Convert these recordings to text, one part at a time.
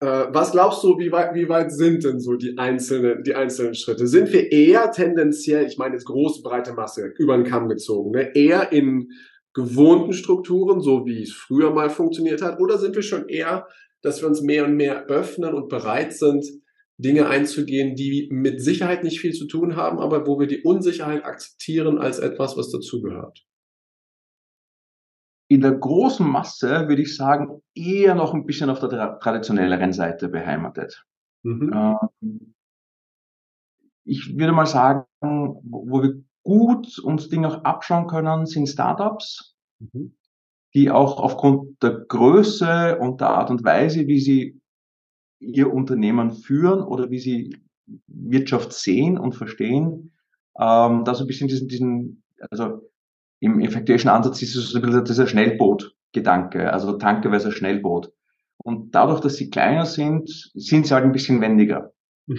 Äh, was glaubst du, wie weit, wie weit sind denn so die einzelnen, die einzelnen Schritte? Sind wir eher tendenziell, ich meine jetzt große, breite Masse, über den Kamm gezogen, ne? eher in gewohnten Strukturen, so wie es früher mal funktioniert hat, oder sind wir schon eher, dass wir uns mehr und mehr öffnen und bereit sind, Dinge einzugehen, die mit Sicherheit nicht viel zu tun haben, aber wo wir die Unsicherheit akzeptieren als etwas, was dazugehört? In der großen Masse würde ich sagen, eher noch ein bisschen auf der traditionelleren Seite beheimatet. Mhm. Ähm, ich würde mal sagen, wo wir gut uns Dinge auch abschauen können, sind Startups, mhm. die auch aufgrund der Größe und der Art und Weise, wie sie ihr Unternehmen führen oder wie sie Wirtschaft sehen und verstehen, ähm, da so ein bisschen diesen, diesen also im effektivischen Ansatz ist es so ein bisschen dieser Schnellboot-Gedanke, also tankeweise ein Schnellboot. Und dadurch, dass sie kleiner sind, sind sie halt ein bisschen wendiger.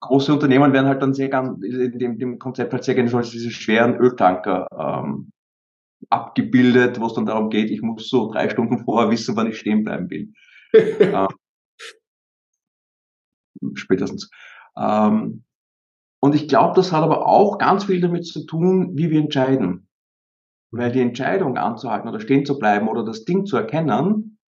Große Unternehmen werden halt dann sehr gern, in dem, dem Konzept halt sehr gerne so als diese schweren Öltanker ähm, abgebildet, wo es dann darum geht, ich muss so drei Stunden vorher wissen, wann ich stehen bleiben will. ähm, spätestens. Ähm, und ich glaube, das hat aber auch ganz viel damit zu tun, wie wir entscheiden. Weil die Entscheidung anzuhalten oder stehen zu bleiben oder das Ding zu erkennen,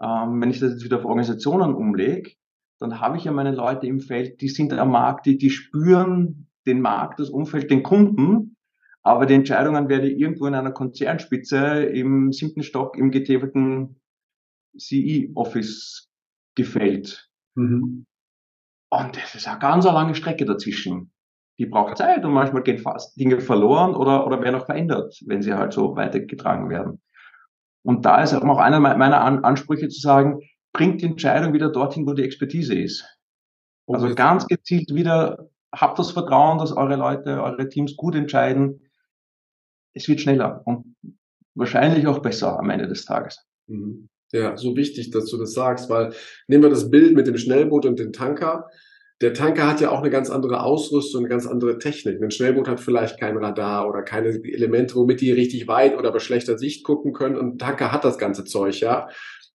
ähm, wenn ich das jetzt wieder auf Organisationen umlege, dann habe ich ja meine Leute im Feld, die sind am Markt, die, die spüren den Markt, das Umfeld, den Kunden, aber die Entscheidungen werden irgendwo in einer Konzernspitze im siebten Stock im getäfelten CE-Office gefällt. Mhm. Und das ist eine ganz lange Strecke dazwischen. Die braucht Zeit und manchmal gehen fast Dinge verloren oder, oder werden auch verändert, wenn sie halt so weitergetragen werden. Und da ist auch einer meiner Ansprüche zu sagen, bringt die Entscheidung wieder dorthin, wo die Expertise ist. Also ganz gezielt wieder, habt das Vertrauen, dass eure Leute, eure Teams gut entscheiden. Es wird schneller und wahrscheinlich auch besser am Ende des Tages. Mhm. Ja, so wichtig, dass du das sagst, weil nehmen wir das Bild mit dem Schnellboot und dem Tanker. Der Tanker hat ja auch eine ganz andere Ausrüstung, eine ganz andere Technik. Ein Schnellboot hat vielleicht kein Radar oder keine Elemente, womit die richtig weit oder bei schlechter Sicht gucken können. Und ein Tanker hat das ganze Zeug, ja.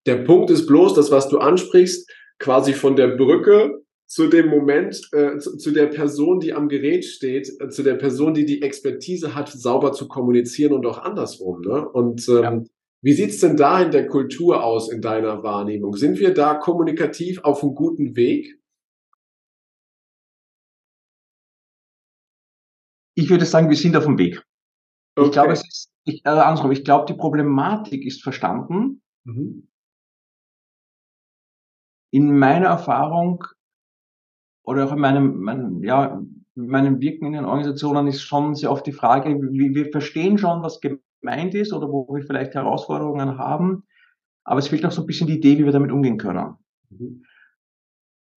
Der Punkt ist bloß, das, was du ansprichst, quasi von der Brücke zu dem Moment, äh, zu, zu, der Person, die am Gerät steht, äh, zu der Person, die die Expertise hat, sauber zu kommunizieren und auch andersrum. Ne? Und ähm, ja. Wie sieht's denn da in der Kultur aus in deiner Wahrnehmung? Sind wir da kommunikativ auf einem guten Weg? Ich würde sagen, wir sind auf dem Weg. Okay. Ich glaube, es ist, ich, äh, andersrum, ich glaube, die Problematik ist verstanden. Mhm. In meiner Erfahrung oder auch in meinem, meinem, ja, meinem Wirken in den Organisationen ist schon sehr oft die Frage, wir, wir verstehen schon, was gemeint ist oder wo wir vielleicht Herausforderungen haben. Aber es fehlt noch so ein bisschen die Idee, wie wir damit umgehen können. Mhm.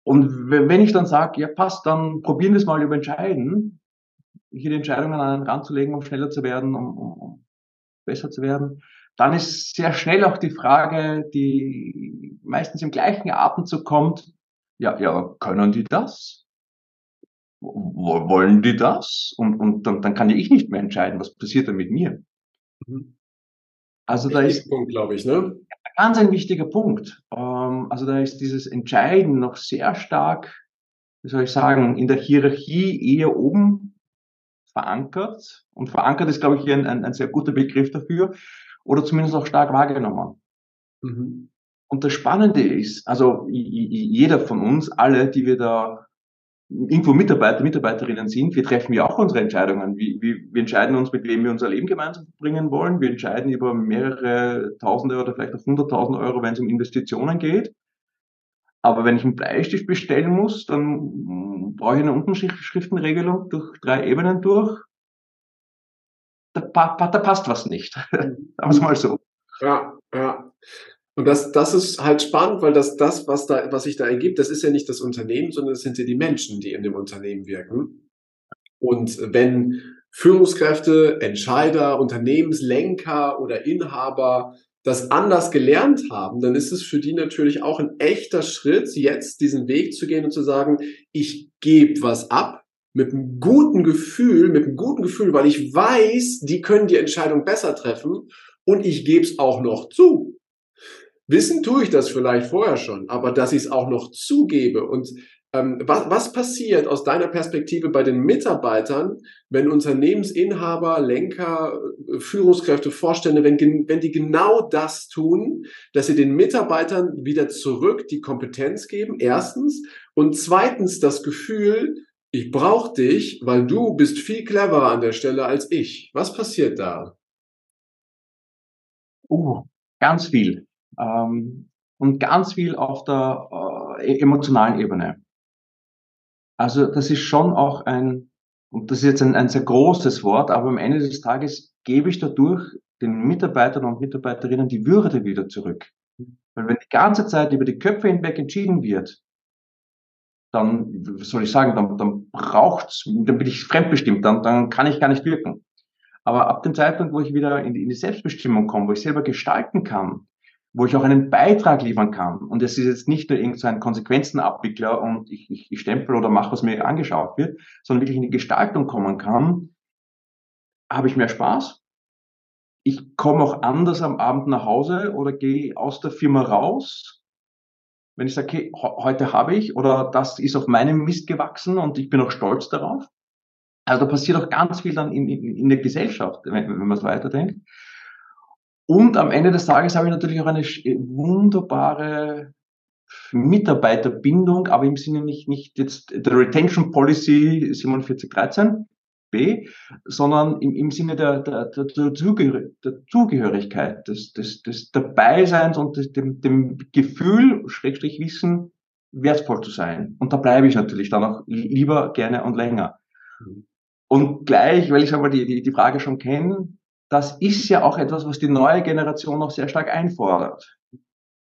Und wenn ich dann sage, ja passt, dann probieren wir es mal über Entscheiden, hier die Entscheidungen an den Rand zu legen, um schneller zu werden, um, um, um besser zu werden, dann ist sehr schnell auch die Frage, die meistens im gleichen Atemzug kommt, ja, ja, können die das? Wollen die das? Und, und dann, dann kann ja ich nicht mehr entscheiden, was passiert denn mit mir. Mhm. Also da ist, Punkt, glaube ich, ne? Ganz ein wichtiger Punkt. Ähm, also da ist dieses Entscheiden noch sehr stark, wie soll ich sagen, in der Hierarchie eher oben verankert. Und verankert ist, glaube ich, ein, ein, ein sehr guter Begriff dafür. Oder zumindest auch stark wahrgenommen. Mhm. Und das Spannende ist, also jeder von uns, alle, die wir da irgendwo Mitarbeiter, Mitarbeiterinnen sind, wir treffen ja auch unsere Entscheidungen. Wir, wir, wir entscheiden uns, mit wem wir unser Leben gemeinsam verbringen wollen. Wir entscheiden über mehrere Tausende oder vielleicht auch hunderttausend Euro, wenn es um Investitionen geht. Aber wenn ich einen Bleistift bestellen muss, dann brauche ich eine Unterschriftenregelung durch drei Ebenen durch. Da, da passt was nicht. Sagen wir es mal so. Ja, ja. Und das, das ist halt spannend, weil das, das, was da, was sich da ergibt, das ist ja nicht das Unternehmen, sondern es sind ja die Menschen, die in dem Unternehmen wirken. Und wenn Führungskräfte, Entscheider, Unternehmenslenker oder Inhaber das anders gelernt haben, dann ist es für die natürlich auch ein echter Schritt, jetzt diesen Weg zu gehen und zu sagen, ich gebe was ab mit einem guten Gefühl, mit einem guten Gefühl, weil ich weiß, die können die Entscheidung besser treffen und ich gebe es auch noch zu. Wissen tue ich das vielleicht vorher schon, aber dass ich es auch noch zugebe und was, was passiert aus deiner Perspektive bei den Mitarbeitern, wenn Unternehmensinhaber, Lenker, äh, Führungskräfte, Vorstände, wenn, wenn die genau das tun, dass sie den Mitarbeitern wieder zurück die Kompetenz geben, erstens, und zweitens das Gefühl, ich brauche dich, weil du bist viel cleverer an der Stelle als ich. Was passiert da? Uh, ganz viel. Ähm, und ganz viel auf der äh, emotionalen Ebene. Also das ist schon auch ein, und das ist jetzt ein, ein sehr großes Wort, aber am Ende des Tages gebe ich dadurch den Mitarbeitern und Mitarbeiterinnen die Würde wieder zurück. Weil wenn die ganze Zeit über die Köpfe hinweg entschieden wird, dann, was soll ich sagen, dann, dann braucht's, dann bin ich fremdbestimmt, dann, dann kann ich gar nicht wirken. Aber ab dem Zeitpunkt, wo ich wieder in die, in die Selbstbestimmung komme, wo ich selber gestalten kann, wo ich auch einen Beitrag liefern kann. Und es ist jetzt nicht nur irgendein Konsequenzenabwickler und ich, ich, ich stempel oder mache, was mir angeschaut wird, sondern wirklich in die Gestaltung kommen kann, habe ich mehr Spaß. Ich komme auch anders am Abend nach Hause oder gehe aus der Firma raus. Wenn ich sage, okay, heute habe ich oder das ist auf meinem Mist gewachsen und ich bin auch stolz darauf. Also da passiert auch ganz viel dann in, in, in der Gesellschaft, wenn, wenn man es weiterdenkt. Und am Ende des Tages habe ich natürlich auch eine wunderbare Mitarbeiterbindung, aber im Sinne nicht, nicht jetzt der Retention Policy 4713 B, sondern im, im Sinne der, der, der, der, Zugehör der Zugehörigkeit, des, des, des Dabeiseins und des, dem, dem Gefühl, Schrägstrich Wissen, wertvoll zu sein. Und da bleibe ich natürlich dann auch lieber gerne und länger. Mhm. Und gleich, weil ich aber die, die, die Frage schon kenne, das ist ja auch etwas, was die neue Generation noch sehr stark einfordert.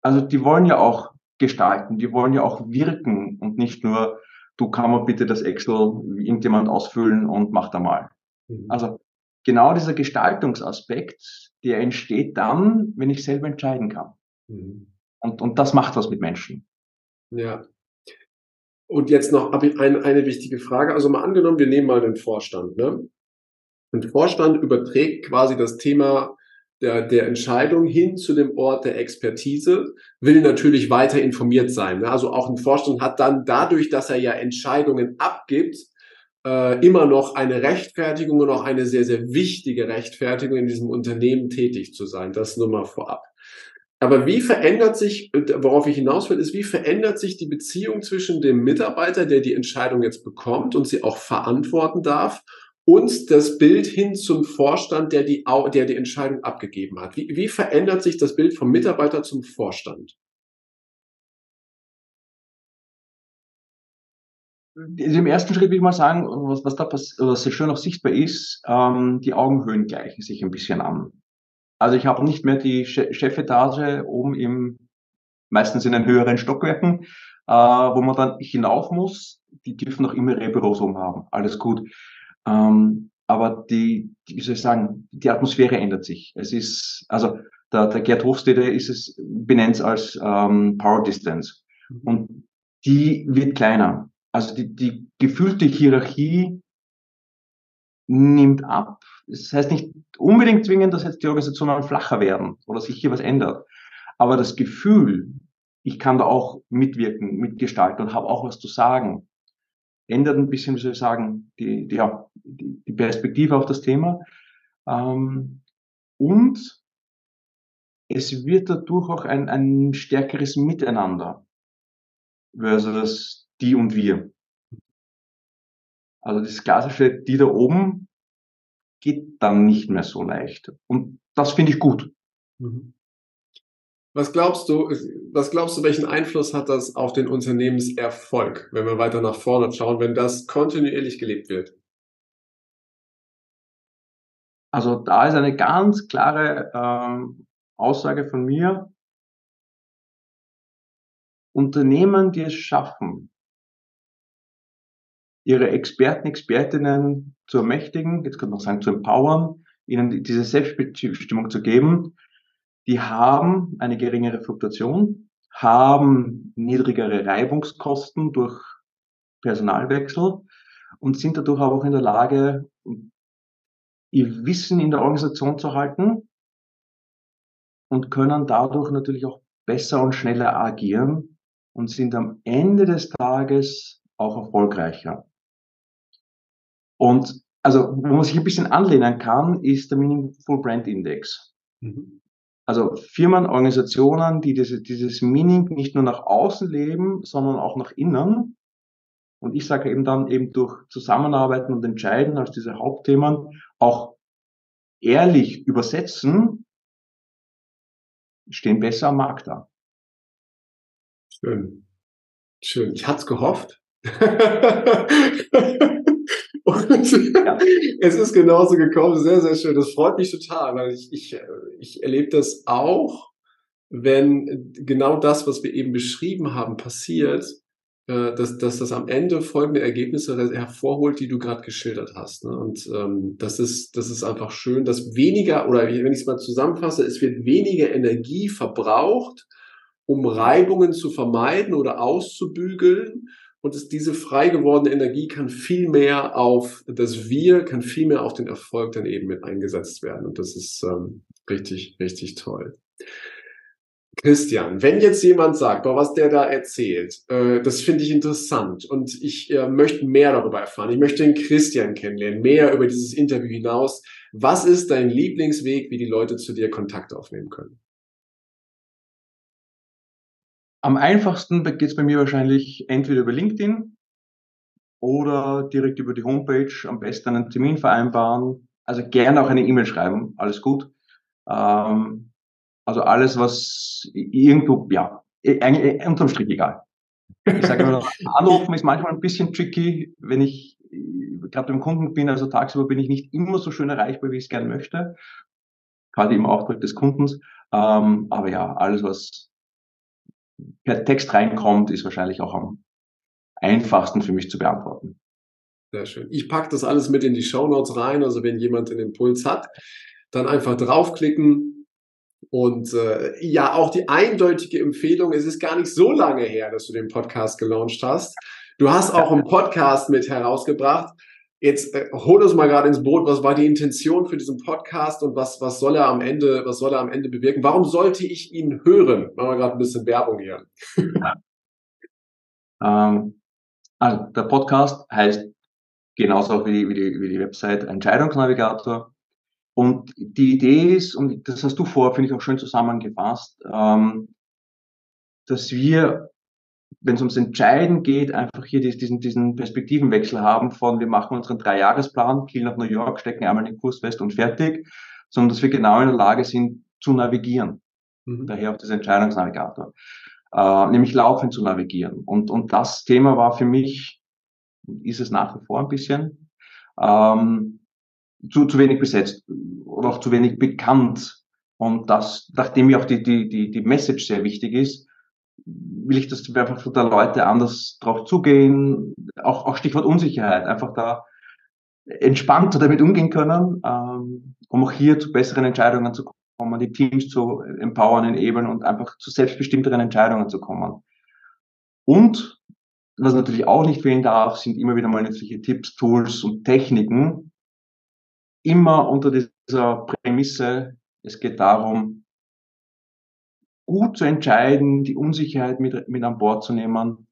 Also die wollen ja auch gestalten, die wollen ja auch wirken und nicht nur, du kann man bitte das Excel irgendjemand ausfüllen und mach da mal. Mhm. Also genau dieser Gestaltungsaspekt, der entsteht dann, wenn ich selber entscheiden kann. Mhm. Und, und das macht was mit Menschen. Ja. Und jetzt noch eine, eine wichtige Frage. Also mal angenommen, wir nehmen mal den Vorstand. Ne? Und Vorstand überträgt quasi das Thema der, der Entscheidung hin zu dem Ort der Expertise, will natürlich weiter informiert sein. Ne? Also auch ein Vorstand hat dann dadurch, dass er ja Entscheidungen abgibt, äh, immer noch eine Rechtfertigung und auch eine sehr, sehr wichtige Rechtfertigung in diesem Unternehmen tätig zu sein. Das nur mal vorab. Aber wie verändert sich, worauf ich hinaus will, ist, wie verändert sich die Beziehung zwischen dem Mitarbeiter, der die Entscheidung jetzt bekommt und sie auch verantworten darf, und das Bild hin zum Vorstand, der die, der die Entscheidung abgegeben hat. Wie, wie verändert sich das Bild vom Mitarbeiter zum Vorstand? Im ersten Schritt würde ich mal sagen, was, was da passiert, was sehr schön auch sichtbar ist, ähm, die Augenhöhen gleichen sich ein bisschen an. Also ich habe nicht mehr die Chefetage oben im, meistens in den höheren Stockwerken, äh, wo man dann hinauf muss. Die dürfen noch immer ihre Büros oben haben. Alles gut. Ähm, aber die, wie soll ich sagen, die Atmosphäre ändert sich. Es ist, also der, der Gerd Hofstede ist es, benennt es als ähm, Power Distance. Mhm. Und die wird kleiner. Also die, die gefühlte Hierarchie nimmt ab. Das heißt nicht unbedingt zwingend, dass jetzt die Organisationen flacher werden oder sich hier was ändert. Aber das Gefühl, ich kann da auch mitwirken, mitgestalten und habe auch was zu sagen, ändert ein bisschen, wie soll ich sagen, die, die, ja, die, die Perspektive auf das Thema. Ähm, und es wird dadurch auch ein, ein stärkeres Miteinander versus die und wir. Also das klassische, die da oben geht dann nicht mehr so leicht. Und das finde ich gut. Mhm. Was glaubst du, was glaubst du, welchen Einfluss hat das auf den Unternehmenserfolg, wenn wir weiter nach vorne schauen, wenn das kontinuierlich gelebt wird? Also da ist eine ganz klare ähm, Aussage von mir. Unternehmen, die es schaffen, ihre Experten, Expertinnen zu ermächtigen, jetzt könnte man sagen zu empowern, ihnen diese Selbstbestimmung zu geben, die haben eine geringere Fluktuation, haben niedrigere Reibungskosten durch Personalwechsel und sind dadurch auch in der Lage, ihr Wissen in der Organisation zu halten und können dadurch natürlich auch besser und schneller agieren und sind am Ende des Tages auch erfolgreicher. Und also, wo man sich ein bisschen anlehnen kann, ist der Meaningful Brand Index. Mhm. Also Firmen, Organisationen, die diese, dieses Meaning nicht nur nach außen leben, sondern auch nach innen. Und ich sage eben dann eben durch Zusammenarbeiten und Entscheiden als diese Hauptthemen auch ehrlich übersetzen, stehen besser am Markt da. Schön. Schön. Ich hatte es gehofft. Und ja. es ist genauso gekommen. Sehr, sehr schön. Das freut mich total, weil ich, ich, ich erlebe das auch, wenn genau das, was wir eben beschrieben haben, passiert, äh, dass, dass das am Ende folgende Ergebnisse hervorholt, die du gerade geschildert hast. Ne? Und ähm, das ist das ist einfach schön, dass weniger oder wenn ich es mal zusammenfasse, es wird weniger Energie verbraucht, um Reibungen zu vermeiden oder auszubügeln und es, diese frei gewordene Energie kann viel mehr auf das Wir, kann viel mehr auf den Erfolg dann eben mit eingesetzt werden. Und das ist ähm, richtig, richtig toll. Christian, wenn jetzt jemand sagt, boah, was der da erzählt, äh, das finde ich interessant und ich äh, möchte mehr darüber erfahren, ich möchte den Christian kennenlernen, mehr über dieses Interview hinaus. Was ist dein Lieblingsweg, wie die Leute zu dir Kontakt aufnehmen können? Am einfachsten geht es bei mir wahrscheinlich entweder über LinkedIn oder direkt über die Homepage, am besten einen Termin vereinbaren. Also gerne auch eine E-Mail schreiben, alles gut. Ähm, also alles, was irgendwo, ja, eigentlich unterm Strich egal. Ich sage immer, anrufen ist manchmal ein bisschen tricky, wenn ich gerade beim Kunden bin, also tagsüber bin ich nicht immer so schön erreichbar, wie ich es gerne möchte. Gerade im Auftrag des Kundens. Ähm, aber ja, alles, was per Text reinkommt, ist wahrscheinlich auch am einfachsten für mich zu beantworten. Sehr schön. Ich packe das alles mit in die Show Notes rein. Also wenn jemand einen Impuls hat, dann einfach draufklicken. Und äh, ja, auch die eindeutige Empfehlung, es ist gar nicht so lange her, dass du den Podcast gelauncht hast. Du hast auch einen Podcast mit herausgebracht. Jetzt äh, hol uns mal gerade ins Boot. Was war die Intention für diesen Podcast und was, was soll er am Ende, was soll er am Ende bewirken? Warum sollte ich ihn hören? Machen wir gerade ein bisschen Werbung hier. ähm, also der Podcast heißt genauso wie die, wie die, wie die Website Entscheidungsnavigator. Und die Idee ist, und das hast du vor, finde ich auch schön zusammengefasst, ähm, dass wir wenn es ums Entscheiden geht, einfach hier diesen, diesen Perspektivenwechsel haben von wir machen unseren Dreijahresplan, Kiel nach New York, stecken einmal den Kurs fest und fertig, sondern dass wir genau in der Lage sind zu navigieren. Mhm. Daher auch das Entscheidungsnavigator. Äh, nämlich laufend zu navigieren. Und, und das Thema war für mich, ist es nach wie vor ein bisschen, ähm, zu, zu wenig besetzt oder auch zu wenig bekannt. Und das, nachdem mir auch die, die, die, die Message sehr wichtig ist, will ich, dass einfach da Leute anders drauf zugehen, auch, auch Stichwort Unsicherheit, einfach da entspannter damit umgehen können, ähm, um auch hier zu besseren Entscheidungen zu kommen, die Teams zu empowern, enablen und einfach zu selbstbestimmteren Entscheidungen zu kommen. Und was natürlich auch nicht fehlen darf, sind immer wieder mal nützliche Tipps, Tools und Techniken. Immer unter dieser Prämisse, es geht darum, gut zu entscheiden, die Unsicherheit mit, mit an Bord zu nehmen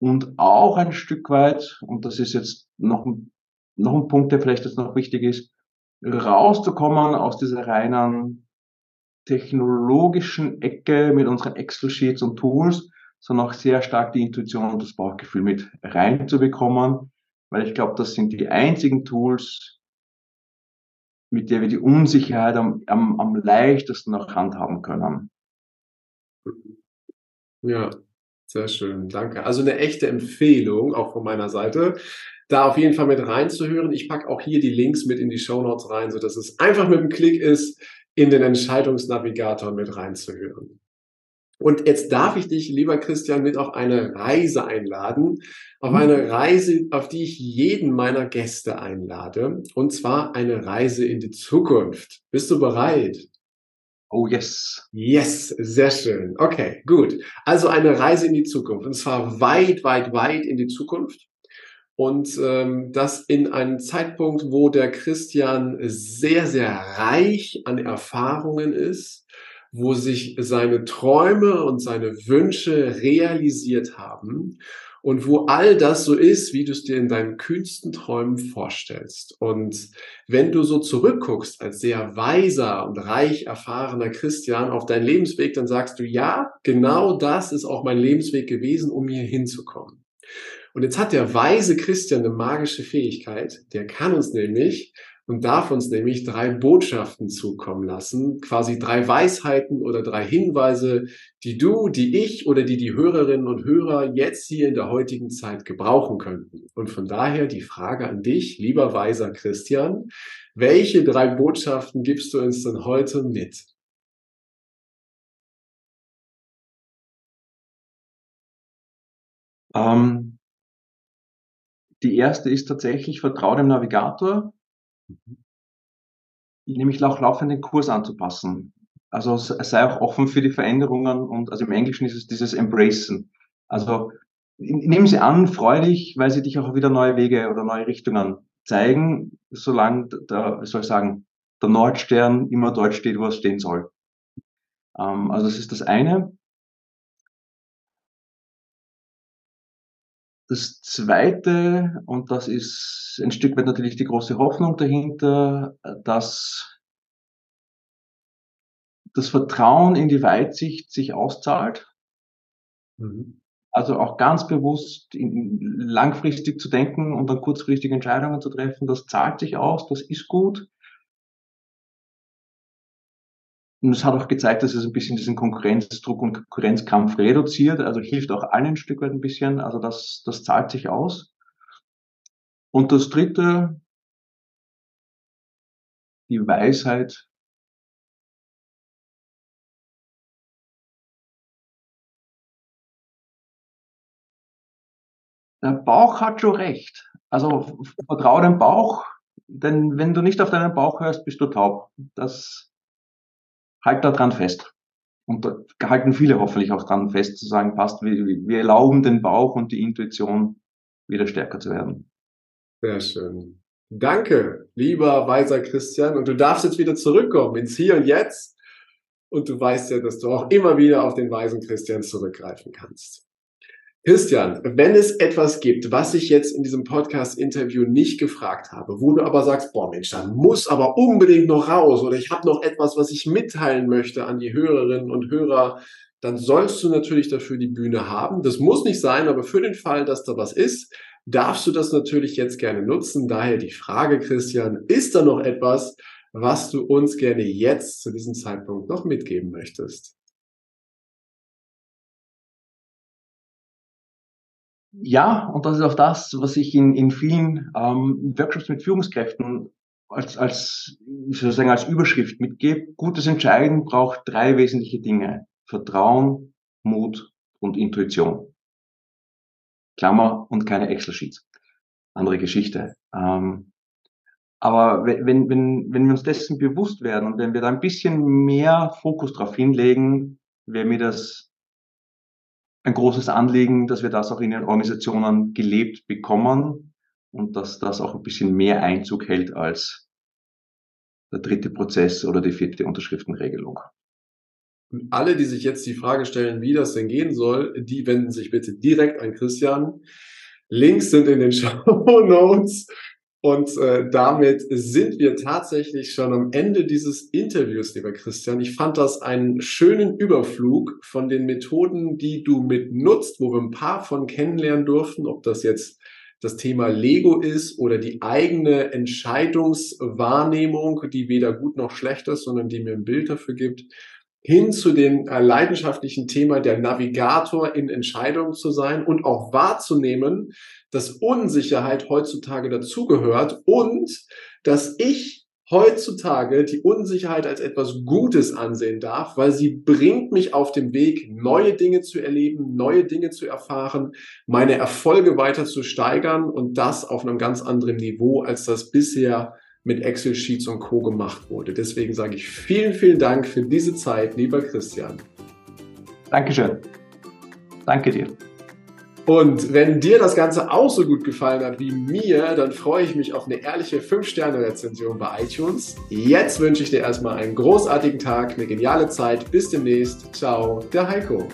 und auch ein Stück weit, und das ist jetzt noch, ein, noch ein Punkt, der vielleicht jetzt noch wichtig ist, rauszukommen aus dieser reinen technologischen Ecke mit unseren Excel-Sheets und Tools, sondern auch sehr stark die Intuition und das Bauchgefühl mit reinzubekommen, weil ich glaube, das sind die einzigen Tools, mit der wir die Unsicherheit am, am, am leichtesten auch handhaben können. Ja, sehr schön, danke. Also eine echte Empfehlung, auch von meiner Seite, da auf jeden Fall mit reinzuhören. Ich packe auch hier die Links mit in die Show Notes rein, sodass es einfach mit dem Klick ist, in den Entscheidungsnavigator mit reinzuhören. Und jetzt darf ich dich, lieber Christian, mit auf eine Reise einladen. Auf eine Reise, auf die ich jeden meiner Gäste einlade. Und zwar eine Reise in die Zukunft. Bist du bereit? Oh yes. Yes, sehr schön. Okay, gut. Also eine Reise in die Zukunft. Und zwar weit, weit, weit in die Zukunft. Und ähm, das in einem Zeitpunkt, wo der Christian sehr, sehr reich an Erfahrungen ist, wo sich seine Träume und seine Wünsche realisiert haben und wo all das so ist, wie du es dir in deinen kühnsten Träumen vorstellst. Und wenn du so zurückguckst als sehr weiser und reich erfahrener Christian auf deinen Lebensweg, dann sagst du, ja, genau das ist auch mein Lebensweg gewesen, um hier hinzukommen. Und jetzt hat der weise Christian eine magische Fähigkeit. Der kann uns nämlich und darf uns nämlich drei Botschaften zukommen lassen, quasi drei Weisheiten oder drei Hinweise, die du, die ich oder die die Hörerinnen und Hörer jetzt hier in der heutigen Zeit gebrauchen könnten. Und von daher die Frage an dich, lieber weiser Christian, welche drei Botschaften gibst du uns denn heute mit? Ähm, die erste ist tatsächlich, vertraue dem Navigator nämlich auch laufend den Kurs anzupassen. Also sei auch offen für die Veränderungen und also im Englischen ist es dieses Embracen. Also nimm sie an, freu dich, weil sie dich auch wieder neue Wege oder neue Richtungen zeigen, solange der, soll ich sagen, der Nordstern immer dort steht, wo er stehen soll. Ähm, also das ist das eine. Das Zweite, und das ist ein Stück weit natürlich die große Hoffnung dahinter, dass das Vertrauen in die Weitsicht sich auszahlt. Mhm. Also auch ganz bewusst langfristig zu denken und dann kurzfristige Entscheidungen zu treffen, das zahlt sich aus, das ist gut. Und es hat auch gezeigt, dass es ein bisschen diesen Konkurrenzdruck und Konkurrenzkampf reduziert, also hilft auch allen ein Stück weit ein bisschen, also das, das zahlt sich aus. Und das dritte, die Weisheit. Der Bauch hat schon recht. Also vertraue dem Bauch, denn wenn du nicht auf deinen Bauch hörst, bist du taub. Das halt da dran fest. Und da halten viele hoffentlich auch dran fest, zu sagen, passt, wir, wir erlauben den Bauch und die Intuition wieder stärker zu werden. Sehr schön. Danke, lieber weiser Christian. Und du darfst jetzt wieder zurückkommen ins Hier und Jetzt. Und du weißt ja, dass du auch immer wieder auf den weisen Christian zurückgreifen kannst. Christian, wenn es etwas gibt, was ich jetzt in diesem Podcast-Interview nicht gefragt habe, wo du aber sagst, boah Mensch, da muss aber unbedingt noch raus oder ich habe noch etwas, was ich mitteilen möchte an die Hörerinnen und Hörer, dann sollst du natürlich dafür die Bühne haben. Das muss nicht sein, aber für den Fall, dass da was ist, darfst du das natürlich jetzt gerne nutzen. Daher die Frage, Christian, ist da noch etwas, was du uns gerne jetzt zu diesem Zeitpunkt noch mitgeben möchtest? Ja, und das ist auch das, was ich in, in vielen ähm, Workshops mit Führungskräften als, als, sozusagen als Überschrift mitgebe. Gutes Entscheiden braucht drei wesentliche Dinge. Vertrauen, Mut und Intuition. Klammer und keine Excel-Sheets. Andere Geschichte. Ähm, aber wenn, wenn, wenn wir uns dessen bewusst werden und wenn wir da ein bisschen mehr Fokus drauf hinlegen, wäre mir das ein großes Anliegen, dass wir das auch in den Organisationen gelebt bekommen und dass das auch ein bisschen mehr Einzug hält als der dritte Prozess oder die vierte Unterschriftenregelung. Alle, die sich jetzt die Frage stellen, wie das denn gehen soll, die wenden sich bitte direkt an Christian. Links sind in den Show Notes und äh, damit sind wir tatsächlich schon am Ende dieses Interviews, lieber Christian. Ich fand das einen schönen Überflug von den Methoden, die du mit nutzt, wo wir ein paar von kennenlernen durften, ob das jetzt das Thema Lego ist oder die eigene Entscheidungswahrnehmung, die weder gut noch schlecht ist, sondern die mir ein Bild dafür gibt, hin zu dem äh, leidenschaftlichen Thema der Navigator in Entscheidungen zu sein und auch wahrzunehmen, dass Unsicherheit heutzutage dazugehört und dass ich heutzutage die Unsicherheit als etwas Gutes ansehen darf, weil sie bringt mich auf dem Weg, neue Dinge zu erleben, neue Dinge zu erfahren, meine Erfolge weiter zu steigern und das auf einem ganz anderen Niveau, als das bisher mit Excel-Sheets und Co. gemacht wurde. Deswegen sage ich vielen, vielen Dank für diese Zeit, lieber Christian. Dankeschön. Danke dir. Und wenn dir das Ganze auch so gut gefallen hat wie mir, dann freue ich mich auf eine ehrliche 5-Sterne-Rezension bei iTunes. Jetzt wünsche ich dir erstmal einen großartigen Tag, eine geniale Zeit. Bis demnächst. Ciao, der Heiko.